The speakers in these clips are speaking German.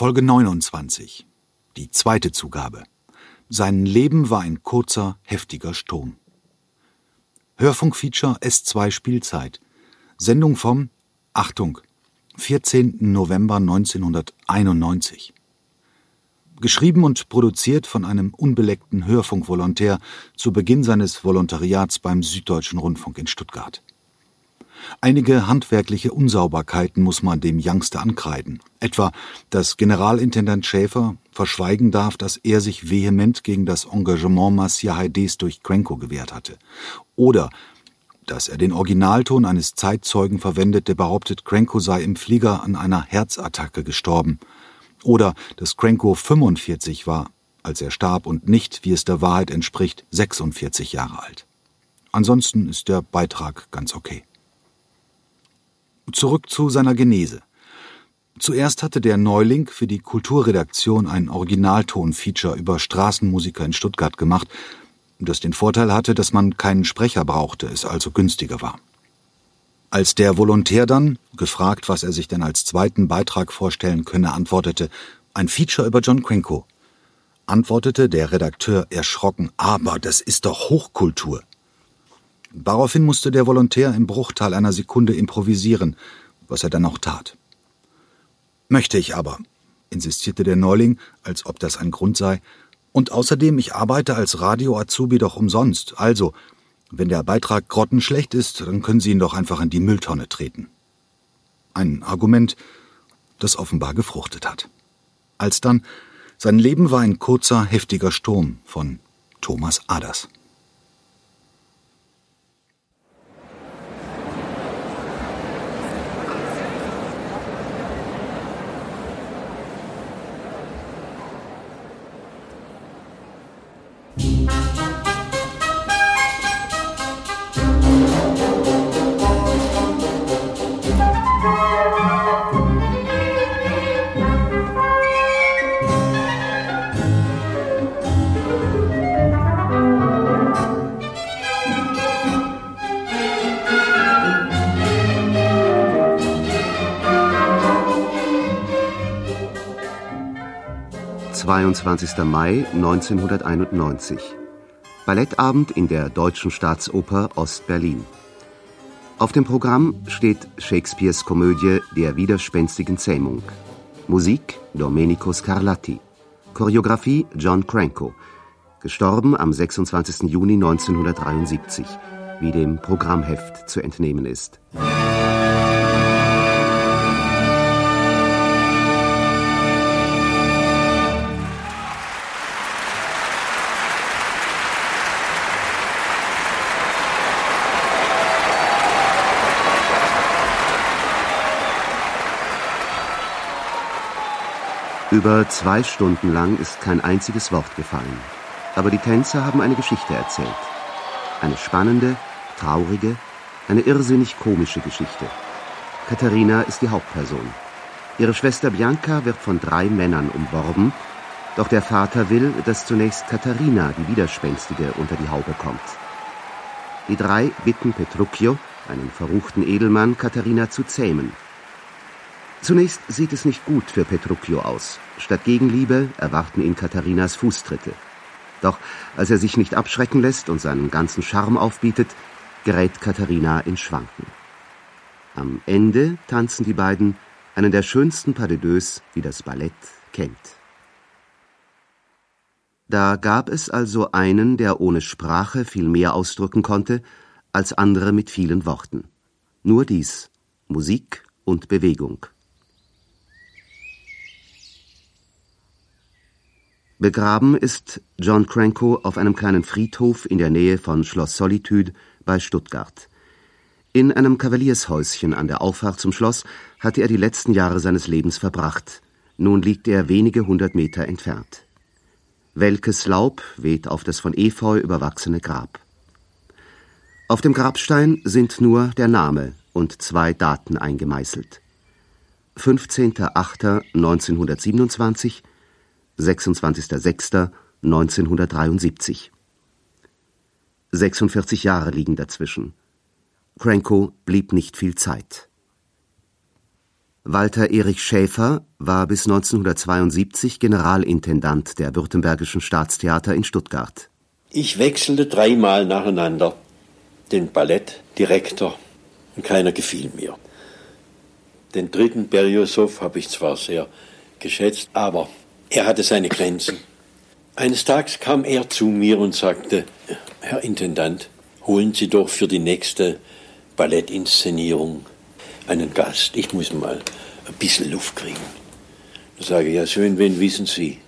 Folge 29. Die zweite Zugabe. Sein Leben war ein kurzer, heftiger Sturm. Hörfunkfeature S2 Spielzeit. Sendung vom, Achtung, 14. November 1991. Geschrieben und produziert von einem unbeleckten Hörfunkvolontär zu Beginn seines Volontariats beim Süddeutschen Rundfunk in Stuttgart. Einige handwerkliche Unsauberkeiten muss man dem Youngster ankreiden. Etwa, dass Generalintendant Schäfer verschweigen darf, dass er sich vehement gegen das Engagement Marcia Haides durch Krenko gewehrt hatte. Oder, dass er den Originalton eines Zeitzeugen verwendet, der behauptet, Krenko sei im Flieger an einer Herzattacke gestorben. Oder, dass Krenko 45 war, als er starb und nicht, wie es der Wahrheit entspricht, 46 Jahre alt. Ansonsten ist der Beitrag ganz okay. Zurück zu seiner Genese. Zuerst hatte der Neuling für die Kulturredaktion ein Originalton-Feature über Straßenmusiker in Stuttgart gemacht, das den Vorteil hatte, dass man keinen Sprecher brauchte, es also günstiger war. Als der Volontär dann, gefragt, was er sich denn als zweiten Beitrag vorstellen könne, antwortete, ein Feature über John Quinco, antwortete der Redakteur erschrocken, aber das ist doch Hochkultur. Daraufhin musste der Volontär im Bruchteil einer Sekunde improvisieren, was er dann auch tat. Möchte ich aber, insistierte der Neuling, als ob das ein Grund sei, und außerdem, ich arbeite als Radio-Azubi doch umsonst, also, wenn der Beitrag grottenschlecht ist, dann können Sie ihn doch einfach in die Mülltonne treten. Ein Argument, das offenbar gefruchtet hat. Alsdann, sein Leben war ein kurzer, heftiger Sturm von Thomas Aders. 22. Mai 1991. Ballettabend in der Deutschen Staatsoper Ost-Berlin. Auf dem Programm steht Shakespeares Komödie Der widerspenstigen Zähmung. Musik Domenico Scarlatti. Choreografie John Cranko. Gestorben am 26. Juni 1973, wie dem Programmheft zu entnehmen ist. Über zwei Stunden lang ist kein einziges Wort gefallen. Aber die Tänzer haben eine Geschichte erzählt. Eine spannende, traurige, eine irrsinnig komische Geschichte. Katharina ist die Hauptperson. Ihre Schwester Bianca wird von drei Männern umworben, doch der Vater will, dass zunächst Katharina, die Widerspenstige, unter die Haube kommt. Die drei bitten Petruccio, einen verruchten Edelmann, Katharina zu zähmen. Zunächst sieht es nicht gut für Petruccio aus. Statt Gegenliebe erwarten ihn Katharinas Fußtritte. Doch als er sich nicht abschrecken lässt und seinen ganzen Charme aufbietet, gerät Katharina in Schwanken. Am Ende tanzen die beiden einen der schönsten Pas de deux, die das Ballett kennt. Da gab es also einen, der ohne Sprache viel mehr ausdrücken konnte, als andere mit vielen Worten. Nur dies Musik und Bewegung. Begraben ist John Cranko auf einem kleinen Friedhof in der Nähe von Schloss Solitude bei Stuttgart. In einem Kavaliershäuschen an der Auffahrt zum Schloss hatte er die letzten Jahre seines Lebens verbracht. Nun liegt er wenige hundert Meter entfernt. Welkes Laub weht auf das von Efeu überwachsene Grab. Auf dem Grabstein sind nur der Name und zwei Daten eingemeißelt. 15.08.1927 26.06.1973. 46 Jahre liegen dazwischen. Cranko blieb nicht viel Zeit. Walter Erich Schäfer war bis 1972 Generalintendant der Württembergischen Staatstheater in Stuttgart. Ich wechselte dreimal nacheinander den Ballettdirektor und keiner gefiel mir. Den dritten Beriosow habe ich zwar sehr geschätzt, aber er hatte seine Grenzen. Eines Tages kam er zu mir und sagte, Herr Intendant, holen Sie doch für die nächste Ballettinszenierung einen Gast. Ich muss mal ein bisschen Luft kriegen. Da sage ich, ja schön, wen wissen Sie?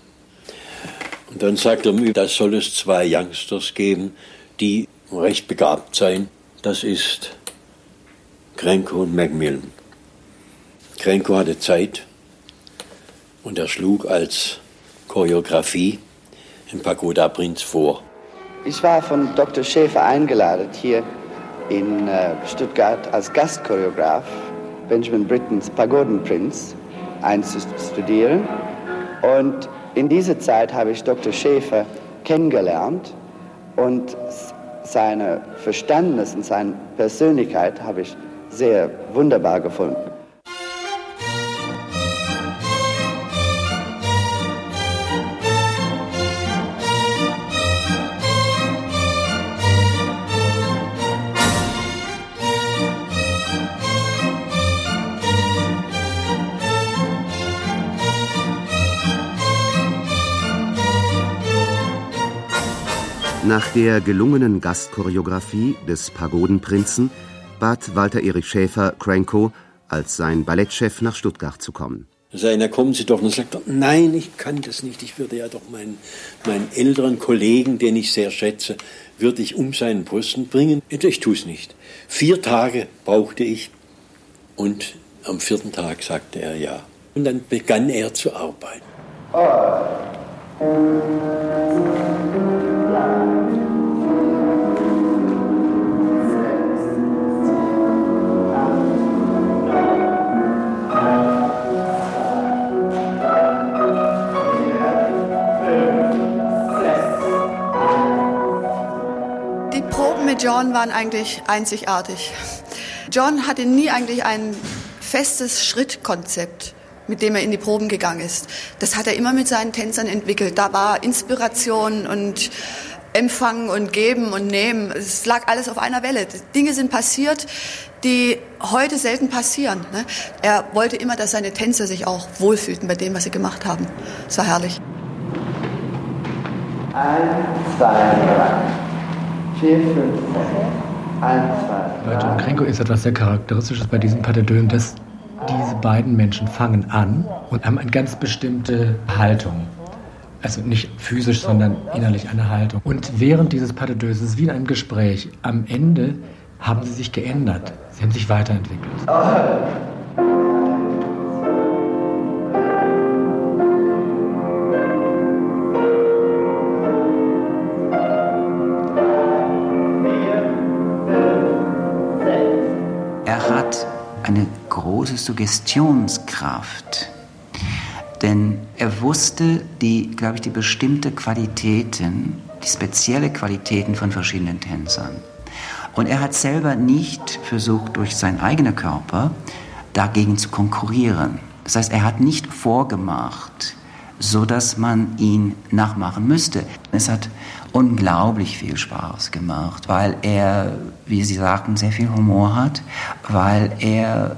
Und dann sagt er mir, da soll es zwei Youngsters geben, die recht begabt sein. Das ist Krenko und Macmillan. Krenko hatte Zeit und er schlug als Choreografie den Pagoda Prinz vor. Ich war von Dr. Schäfer eingeladen hier in äh, Stuttgart als Gastchoreograf Benjamin Brittons Pagodenprinz einzustudieren. Und in dieser Zeit habe ich Dr. Schäfer kennengelernt und seine Verständnis und seine Persönlichkeit habe ich sehr wunderbar gefunden. Nach der gelungenen Gastchoreografie des Pagodenprinzen bat Walter Erich Schäfer Cranko, als sein Ballettchef nach Stuttgart zu kommen. Sei, kommen Sie doch. Und sagt er, nein, ich kann das nicht. Ich würde ja doch meinen, meinen älteren Kollegen, den ich sehr schätze, würde ich um seinen Posten bringen. Ich tue es nicht. Vier Tage brauchte ich und am vierten Tag sagte er ja. Und dann begann er zu arbeiten. John waren eigentlich einzigartig. John hatte nie eigentlich ein festes Schrittkonzept, mit dem er in die Proben gegangen ist. Das hat er immer mit seinen Tänzern entwickelt. Da war Inspiration und Empfangen und Geben und Nehmen. Es lag alles auf einer Welle. Dinge sind passiert, die heute selten passieren. Ne? Er wollte immer, dass seine Tänzer sich auch wohlfühlten bei dem, was sie gemacht haben. Es war herrlich. Eins, zwei, drei. 4, 5, 1, 2. Bei John Krenko ist etwas sehr Charakteristisches bei diesem Pas dass diese beiden Menschen fangen an und haben eine ganz bestimmte Haltung. Also nicht physisch, sondern innerlich eine Haltung. Und während dieses Pas de ist es wie in einem Gespräch. Am Ende haben sie sich geändert. Sie haben sich weiterentwickelt. große Suggestionskraft. Denn er wusste die, glaube ich, die bestimmte Qualitäten, die spezielle Qualitäten von verschiedenen Tänzern. Und er hat selber nicht versucht, durch seinen eigenen Körper dagegen zu konkurrieren. Das heißt, er hat nicht vorgemacht, so dass man ihn nachmachen müsste. Es hat unglaublich viel Spaß gemacht, weil er, wie Sie sagten, sehr viel Humor hat, weil er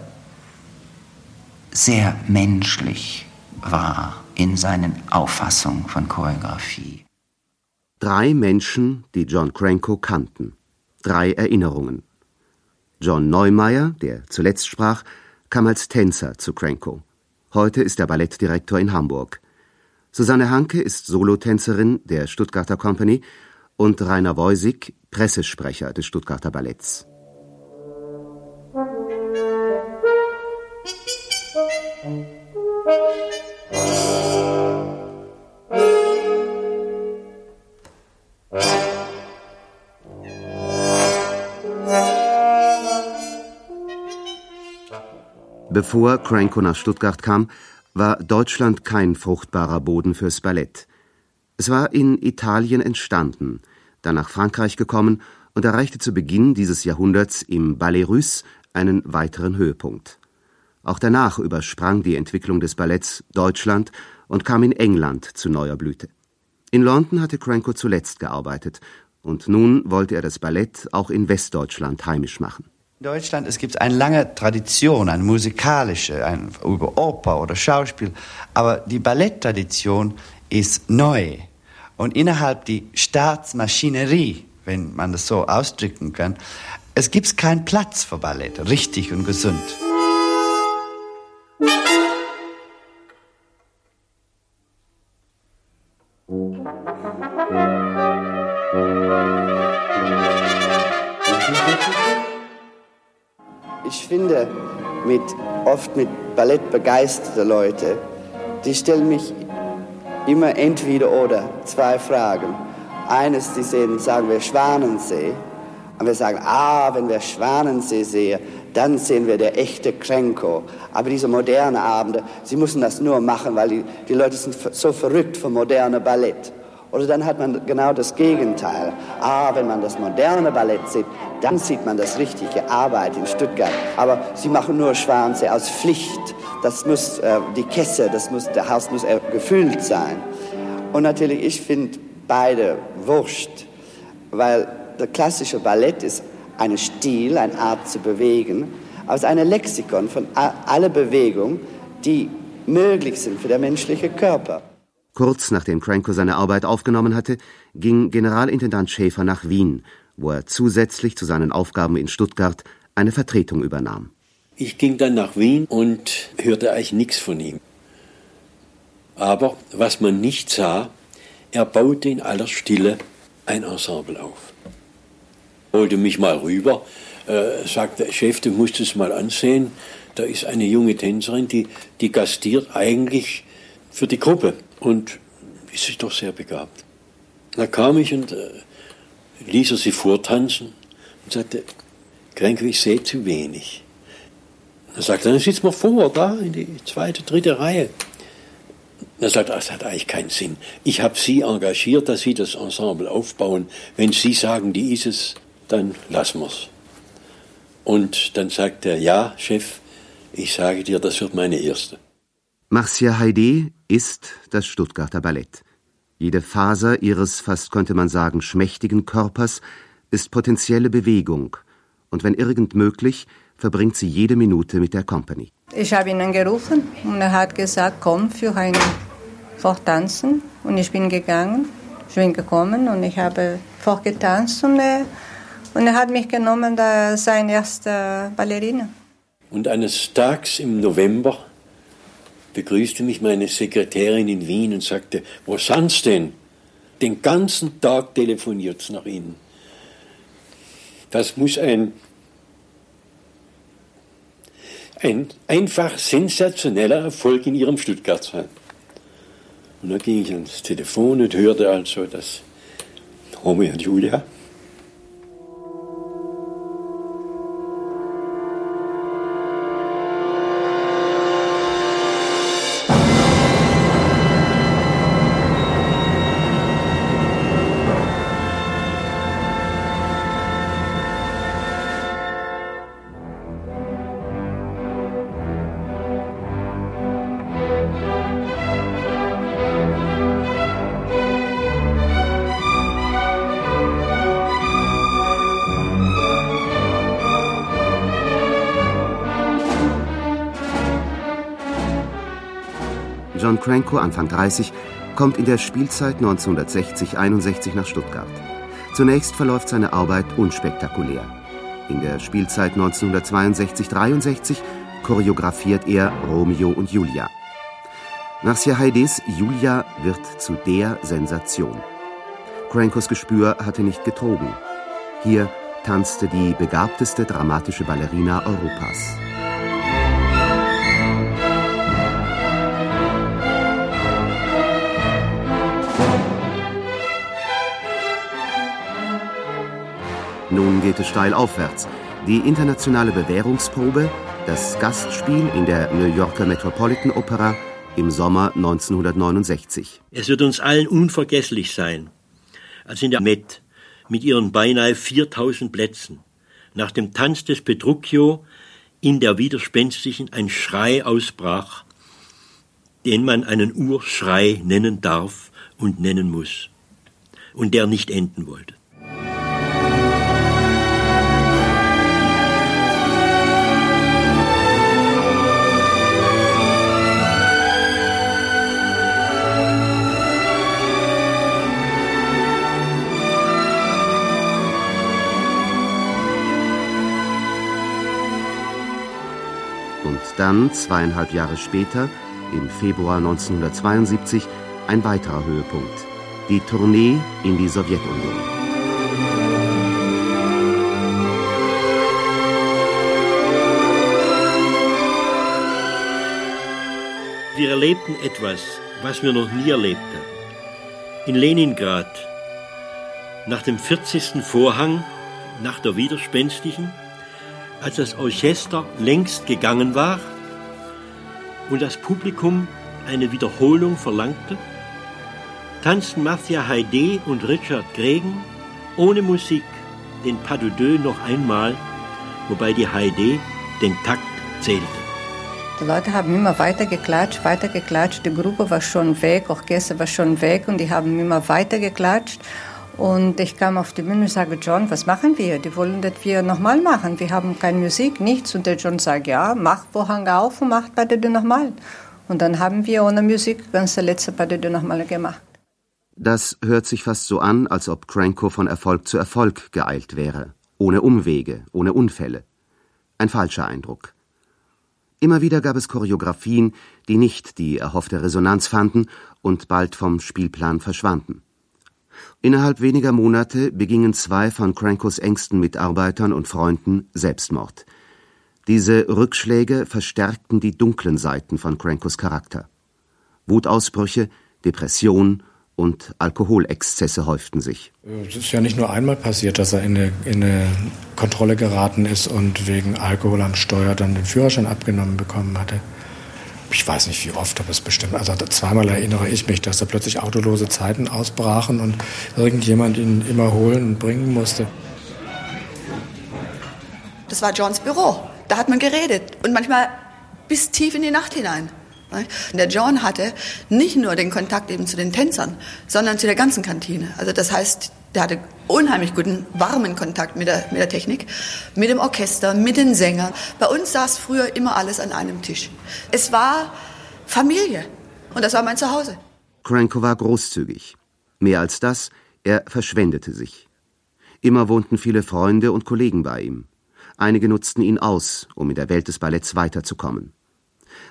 sehr menschlich war in seinen Auffassungen von Choreografie. Drei Menschen, die John Cranko kannten. Drei Erinnerungen. John Neumeier, der zuletzt sprach, kam als Tänzer zu Cranko. Heute ist er Ballettdirektor in Hamburg. Susanne Hanke ist Solotänzerin der Stuttgarter Company und Rainer Woisig Pressesprecher des Stuttgarter Balletts. Bevor Cranko nach Stuttgart kam, war Deutschland kein fruchtbarer Boden fürs Ballett. Es war in Italien entstanden, dann nach Frankreich gekommen und erreichte zu Beginn dieses Jahrhunderts im Ballet Russe einen weiteren Höhepunkt. Auch danach übersprang die Entwicklung des Balletts Deutschland und kam in England zu neuer Blüte. In London hatte Cranko zuletzt gearbeitet und nun wollte er das Ballett auch in Westdeutschland heimisch machen. In Deutschland es gibt eine lange Tradition, eine musikalische, ein, über Oper oder Schauspiel, aber die Balletttradition ist neu. Und innerhalb der Staatsmaschinerie, wenn man das so ausdrücken kann, es gibt keinen Platz für Ballett, richtig und gesund. Ich finde, mit, oft mit Ballett begeisterte Leute, die stellen mich immer entweder oder zwei Fragen. Eines, die sehen, sagen wir Schwanensee. Und wir sagen, ah, wenn wir Schwanensee sehen, dann sehen wir der echte Krenko. Aber diese modernen Abende, sie müssen das nur machen, weil die, die Leute sind so verrückt für moderne Ballett. Oder dann hat man genau das Gegenteil. Ah, wenn man das moderne Ballett sieht, dann sieht man das richtige Arbeit in Stuttgart. Aber sie machen nur Schwanze aus Pflicht. Das muss, äh, die Kesse, das muss, der Haus muss gefüllt sein. Und natürlich, ich finde beide wurscht, weil der klassische Ballett ist ein Stil, eine Art zu bewegen, aber es ist Lexikon von aller Bewegungen, die möglich sind für den menschlichen Körper. Kurz nachdem Cranko seine Arbeit aufgenommen hatte, ging Generalintendant Schäfer nach Wien, wo er zusätzlich zu seinen Aufgaben in Stuttgart eine Vertretung übernahm. Ich ging dann nach Wien und hörte eigentlich nichts von ihm. Aber was man nicht sah, er baute in aller Stille ein Ensemble auf. Holte mich mal rüber, äh, sagte, Chef, du musst es mal ansehen. Da ist eine junge Tänzerin, die, die gastiert eigentlich für die Gruppe und ist sich doch sehr begabt. Da kam ich und äh, ließ er sie vortanzen und sagte, Kränke, ich sehe zu wenig. Er sagte, dann sitzt mal vor, da in die zweite, dritte Reihe. Er sagt, das hat eigentlich keinen Sinn. Ich habe Sie engagiert, dass Sie das Ensemble aufbauen. Wenn Sie sagen, die ist es, dann lassen wir's. Und dann sagt er, ja, Chef, ich sage dir, das wird meine erste. Marcia Heide ist das Stuttgarter Ballett. Jede Faser ihres, fast könnte man sagen, schmächtigen Körpers ist potenzielle Bewegung, und wenn irgend möglich, verbringt sie jede Minute mit der Company. Ich habe ihn angerufen und er hat gesagt, komm für ein Vortanzen. Und ich bin gegangen, ich bin gekommen und ich habe vorgetanzt und er, und er hat mich genommen, da sein erster Ballerina. Und eines Tages im November begrüßte mich meine Sekretärin in Wien und sagte, wo sind's denn? Den ganzen Tag telefoniert's nach Ihnen. Das muss ein, ein einfach sensationeller Erfolg in Ihrem Stuttgart sein. Und dann ging ich ans Telefon und hörte also, dass Romeo und Julia Cranko, Anfang 30, kommt in der Spielzeit 1960-61 nach Stuttgart. Zunächst verläuft seine Arbeit unspektakulär. In der Spielzeit 1962-63 choreografiert er Romeo und Julia. Marcia Heides Julia wird zu der Sensation. Crankos Gespür hatte nicht getrogen. Hier tanzte die begabteste dramatische Ballerina Europas. Nun geht es steil aufwärts. Die internationale Bewährungsprobe, das Gastspiel in der New Yorker Metropolitan Opera im Sommer 1969. Es wird uns allen unvergesslich sein, als in der Met mit ihren beinahe 4000 Plätzen nach dem Tanz des Petruccio in der Widerspenstigen ein Schrei ausbrach, den man einen Urschrei nennen darf und nennen muss, und der nicht enden wollte. Dann, zweieinhalb Jahre später, im Februar 1972, ein weiterer Höhepunkt. Die Tournee in die Sowjetunion. Wir erlebten etwas, was wir noch nie erlebten. In Leningrad, nach dem 40. Vorhang, nach der Widerspenstigen, als das Orchester längst gegangen war und das Publikum eine Wiederholung verlangte, tanzten Marcia Heide und Richard Gregen ohne Musik den Pas de Deux noch einmal, wobei die Heide den Takt zählte. Die Leute haben immer weiter geklatscht, weiter geklatscht. Die Gruppe war schon weg, Orchester war schon weg und die haben immer weiter geklatscht. Und ich kam auf die Bühne und sage, John, was machen wir? Die wollen das wir nochmal machen. Wir haben keine Musik, nichts. Und der John sagt, ja, mach Vorhang auf und mach der nochmal. Und dann haben wir ohne Musik ganz der letzte der nochmal gemacht. Das hört sich fast so an, als ob Cranko von Erfolg zu Erfolg geeilt wäre. Ohne Umwege, ohne Unfälle. Ein falscher Eindruck. Immer wieder gab es Choreografien, die nicht die erhoffte Resonanz fanden und bald vom Spielplan verschwanden. Innerhalb weniger Monate begingen zwei von Crankos engsten Mitarbeitern und Freunden Selbstmord. Diese Rückschläge verstärkten die dunklen Seiten von Crankos Charakter. Wutausbrüche, Depression und Alkoholexzesse häuften sich. Es ist ja nicht nur einmal passiert, dass er in eine, in eine Kontrolle geraten ist und wegen Alkohol am Steuer dann den Führerschein abgenommen bekommen hatte ich weiß nicht wie oft, aber es bestimmt, also zweimal erinnere ich mich, dass da plötzlich autolose Zeiten ausbrachen und irgendjemand ihn immer holen und bringen musste. Das war Johns Büro. Da hat man geredet und manchmal bis tief in die Nacht hinein. Der John hatte nicht nur den Kontakt eben zu den Tänzern, sondern zu der ganzen Kantine. Also das heißt, der hatte unheimlich guten, warmen Kontakt mit der, mit der Technik, mit dem Orchester, mit den Sängern. Bei uns saß früher immer alles an einem Tisch. Es war Familie und das war mein Zuhause. Cranko war großzügig. Mehr als das, er verschwendete sich. Immer wohnten viele Freunde und Kollegen bei ihm. Einige nutzten ihn aus, um in der Welt des Balletts weiterzukommen.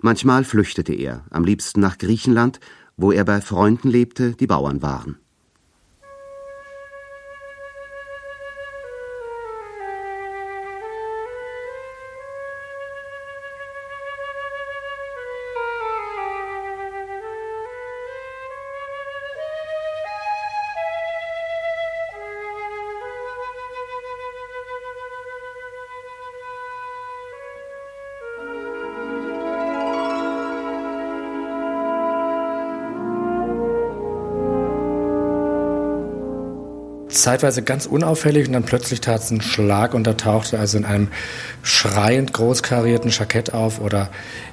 Manchmal flüchtete er, am liebsten nach Griechenland, wo er bei Freunden lebte, die Bauern waren. Zeitweise ganz unauffällig und dann plötzlich tat es einen Schlag und da tauchte also in einem schreiend großkarierten Jackett auf oder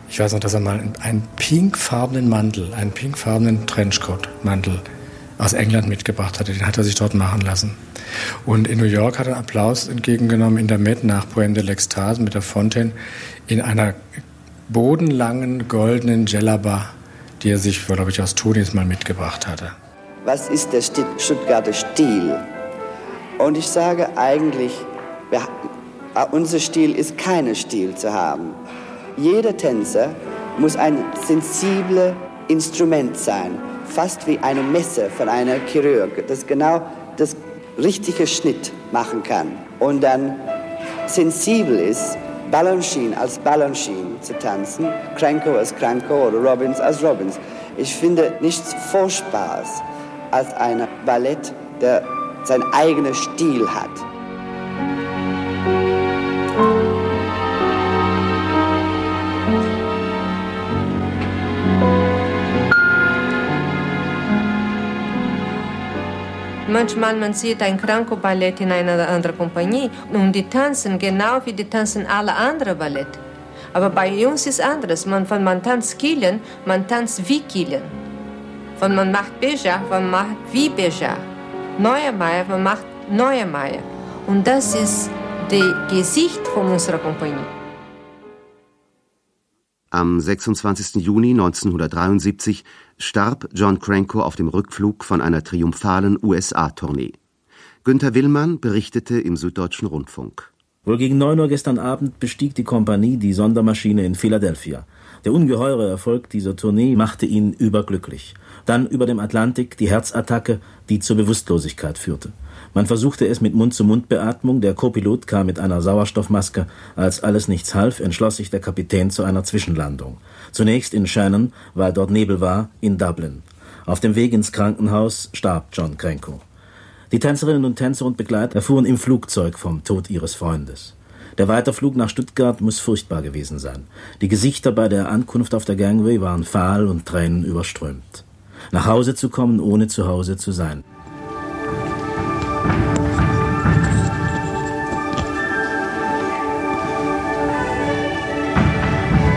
ich weiß noch, dass er mal einen pinkfarbenen Mantel, einen pinkfarbenen Trenchcoat-Mantel aus England mitgebracht hatte. Den hat er sich dort machen lassen. Und in New York hat er Applaus entgegengenommen in der Met nach Poème de l'Extase mit der Fontaine in einer bodenlangen goldenen Jellaba, die er sich, glaube ich, aus Tunis mal mitgebracht hatte. Was ist der Stuttgarter Stil? Und ich sage eigentlich, wir, unser Stil ist kein Stil zu haben. Jeder Tänzer muss ein sensibles Instrument sein, fast wie eine Messe von einer Chirurg, das genau das richtige Schnitt machen kann und dann sensibel ist, Balanchine als Balanchine zu tanzen, Cranko als Cranko oder Robbins als Robbins. Ich finde nichts Furchtbares als ein Ballett, der sein eigener Stil hat. Manchmal man sieht ein Kranko-Ballett in einer anderen Kompanie und die tanzen genau wie die tanzen alle anderen Ballett. Aber bei uns ist anderes. Man, wenn man tanzt killen, man tanzt wie killen. Wenn man macht Beja, man macht wie Beja. Neue Meier, man macht neue Meier. Und das ist das Gesicht von unserer Kompanie. Am 26. Juni 1973 starb John Cranko auf dem Rückflug von einer triumphalen USA-Tournee. Günter Willmann berichtete im Süddeutschen Rundfunk. Wohl gegen 9 Uhr gestern Abend bestieg die Kompanie die Sondermaschine in Philadelphia. Der ungeheure Erfolg dieser Tournee machte ihn überglücklich. Dann über dem Atlantik die Herzattacke, die zur Bewusstlosigkeit führte. Man versuchte es mit Mund-zu-Mund-Beatmung, der Co-Pilot kam mit einer Sauerstoffmaske. Als alles nichts half, entschloss sich der Kapitän zu einer Zwischenlandung. Zunächst in Shannon, weil dort Nebel war, in Dublin. Auf dem Weg ins Krankenhaus starb John Krenko. Die Tänzerinnen und Tänzer und Begleiter erfuhren im Flugzeug vom Tod ihres Freundes. Der Weiterflug nach Stuttgart muss furchtbar gewesen sein. Die Gesichter bei der Ankunft auf der Gangway waren fahl und Tränen überströmt. Nach Hause zu kommen, ohne zu Hause zu sein.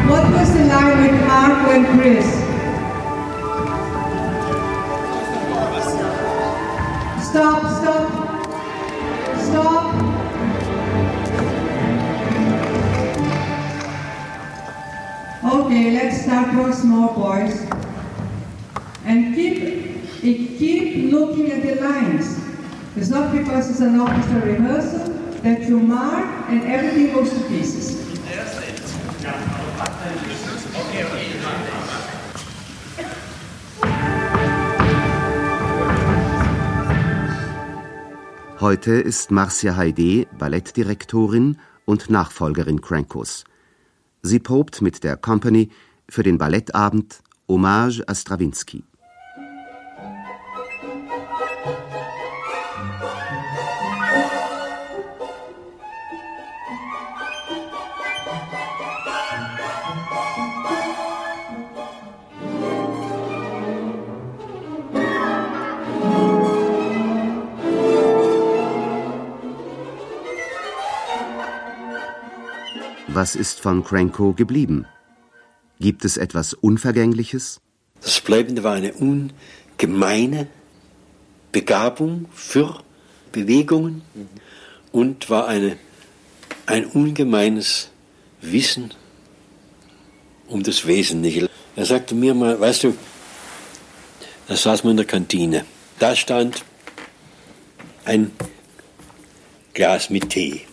What was the line with Marco and Chris? Because it's an orchestra rehearsal that you mark and everything goes to pieces. Heute ist Marcia Heide Ballettdirektorin und Nachfolgerin Crankos. Sie probt mit der Company für den Ballettabend Hommage à Stravinsky. Was ist von Cranko geblieben? Gibt es etwas Unvergängliches? Das Bleibende war eine ungemeine Begabung für Bewegungen und war eine, ein ungemeines Wissen um das Wesentliche. Er sagte mir mal, weißt du, da saß man in der Kantine. Da stand ein Glas mit Tee.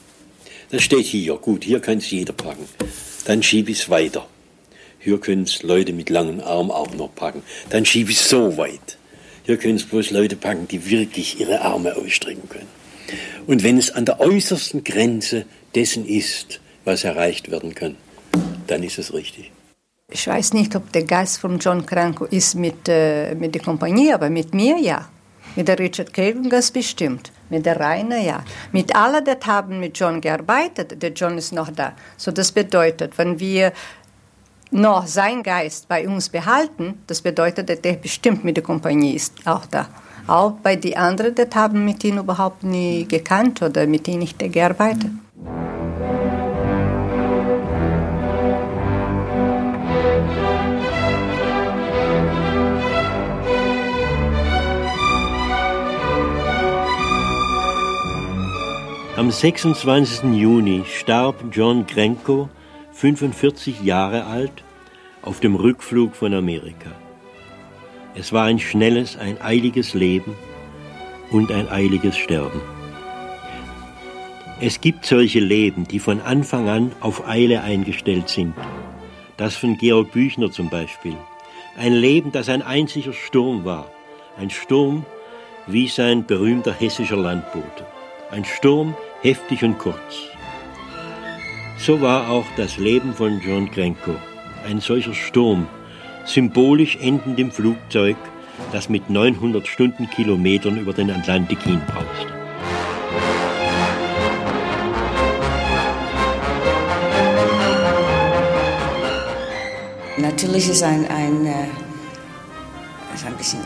Das steht hier. Gut, hier kann es jeder packen. Dann schiebe ich es weiter. Hier können es Leute mit langen Armen auch noch packen. Dann schiebe ich es so weit. Hier können es bloß Leute packen, die wirklich ihre Arme ausstrecken können. Und wenn es an der äußersten Grenze dessen ist, was erreicht werden kann, dann ist es richtig. Ich weiß nicht, ob der Geist von John Cranko ist mit, äh, mit der Kompanie, aber mit mir ja. Mit der Richard Craven ganz bestimmt. Mit der Rainer ja. Mit allen, die haben mit John gearbeitet, der John ist noch da. So das bedeutet, wenn wir noch seinen Geist bei uns behalten, das bedeutet, dass der bestimmt mit der Kompanie ist auch da. Auch bei den anderen, die haben mit ihm überhaupt nie gekannt oder mit ihm nicht gearbeitet. Am 26. Juni starb John Grenko, 45 Jahre alt, auf dem Rückflug von Amerika. Es war ein schnelles, ein eiliges Leben und ein eiliges Sterben. Es gibt solche Leben, die von Anfang an auf Eile eingestellt sind. Das von Georg Büchner zum Beispiel. Ein Leben, das ein einziger Sturm war. Ein Sturm wie sein berühmter hessischer Landbote. Ein Sturm, heftig und kurz. So war auch das Leben von John Grenko, ein solcher Sturm, symbolisch endend im Flugzeug, das mit 900 Stundenkilometern über den Atlantik hinbrauste. Natürlich ist ein, ein äh, ist ein bisschen,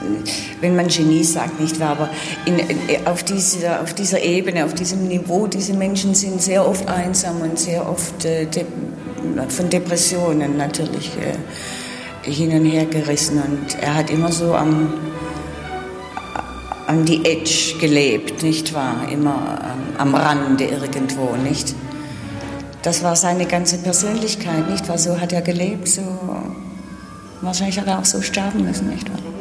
wenn man Genie sagt, nicht wahr, aber in, auf, dieser, auf dieser Ebene, auf diesem Niveau, diese Menschen sind sehr oft einsam und sehr oft äh, von Depressionen natürlich äh, hin und her gerissen und er hat immer so am, an die Edge gelebt, nicht wahr? Immer ähm, am Rande irgendwo, nicht? Das war seine ganze Persönlichkeit, nicht wahr? So hat er gelebt, so wahrscheinlich hat er auch so sterben müssen, nicht wahr?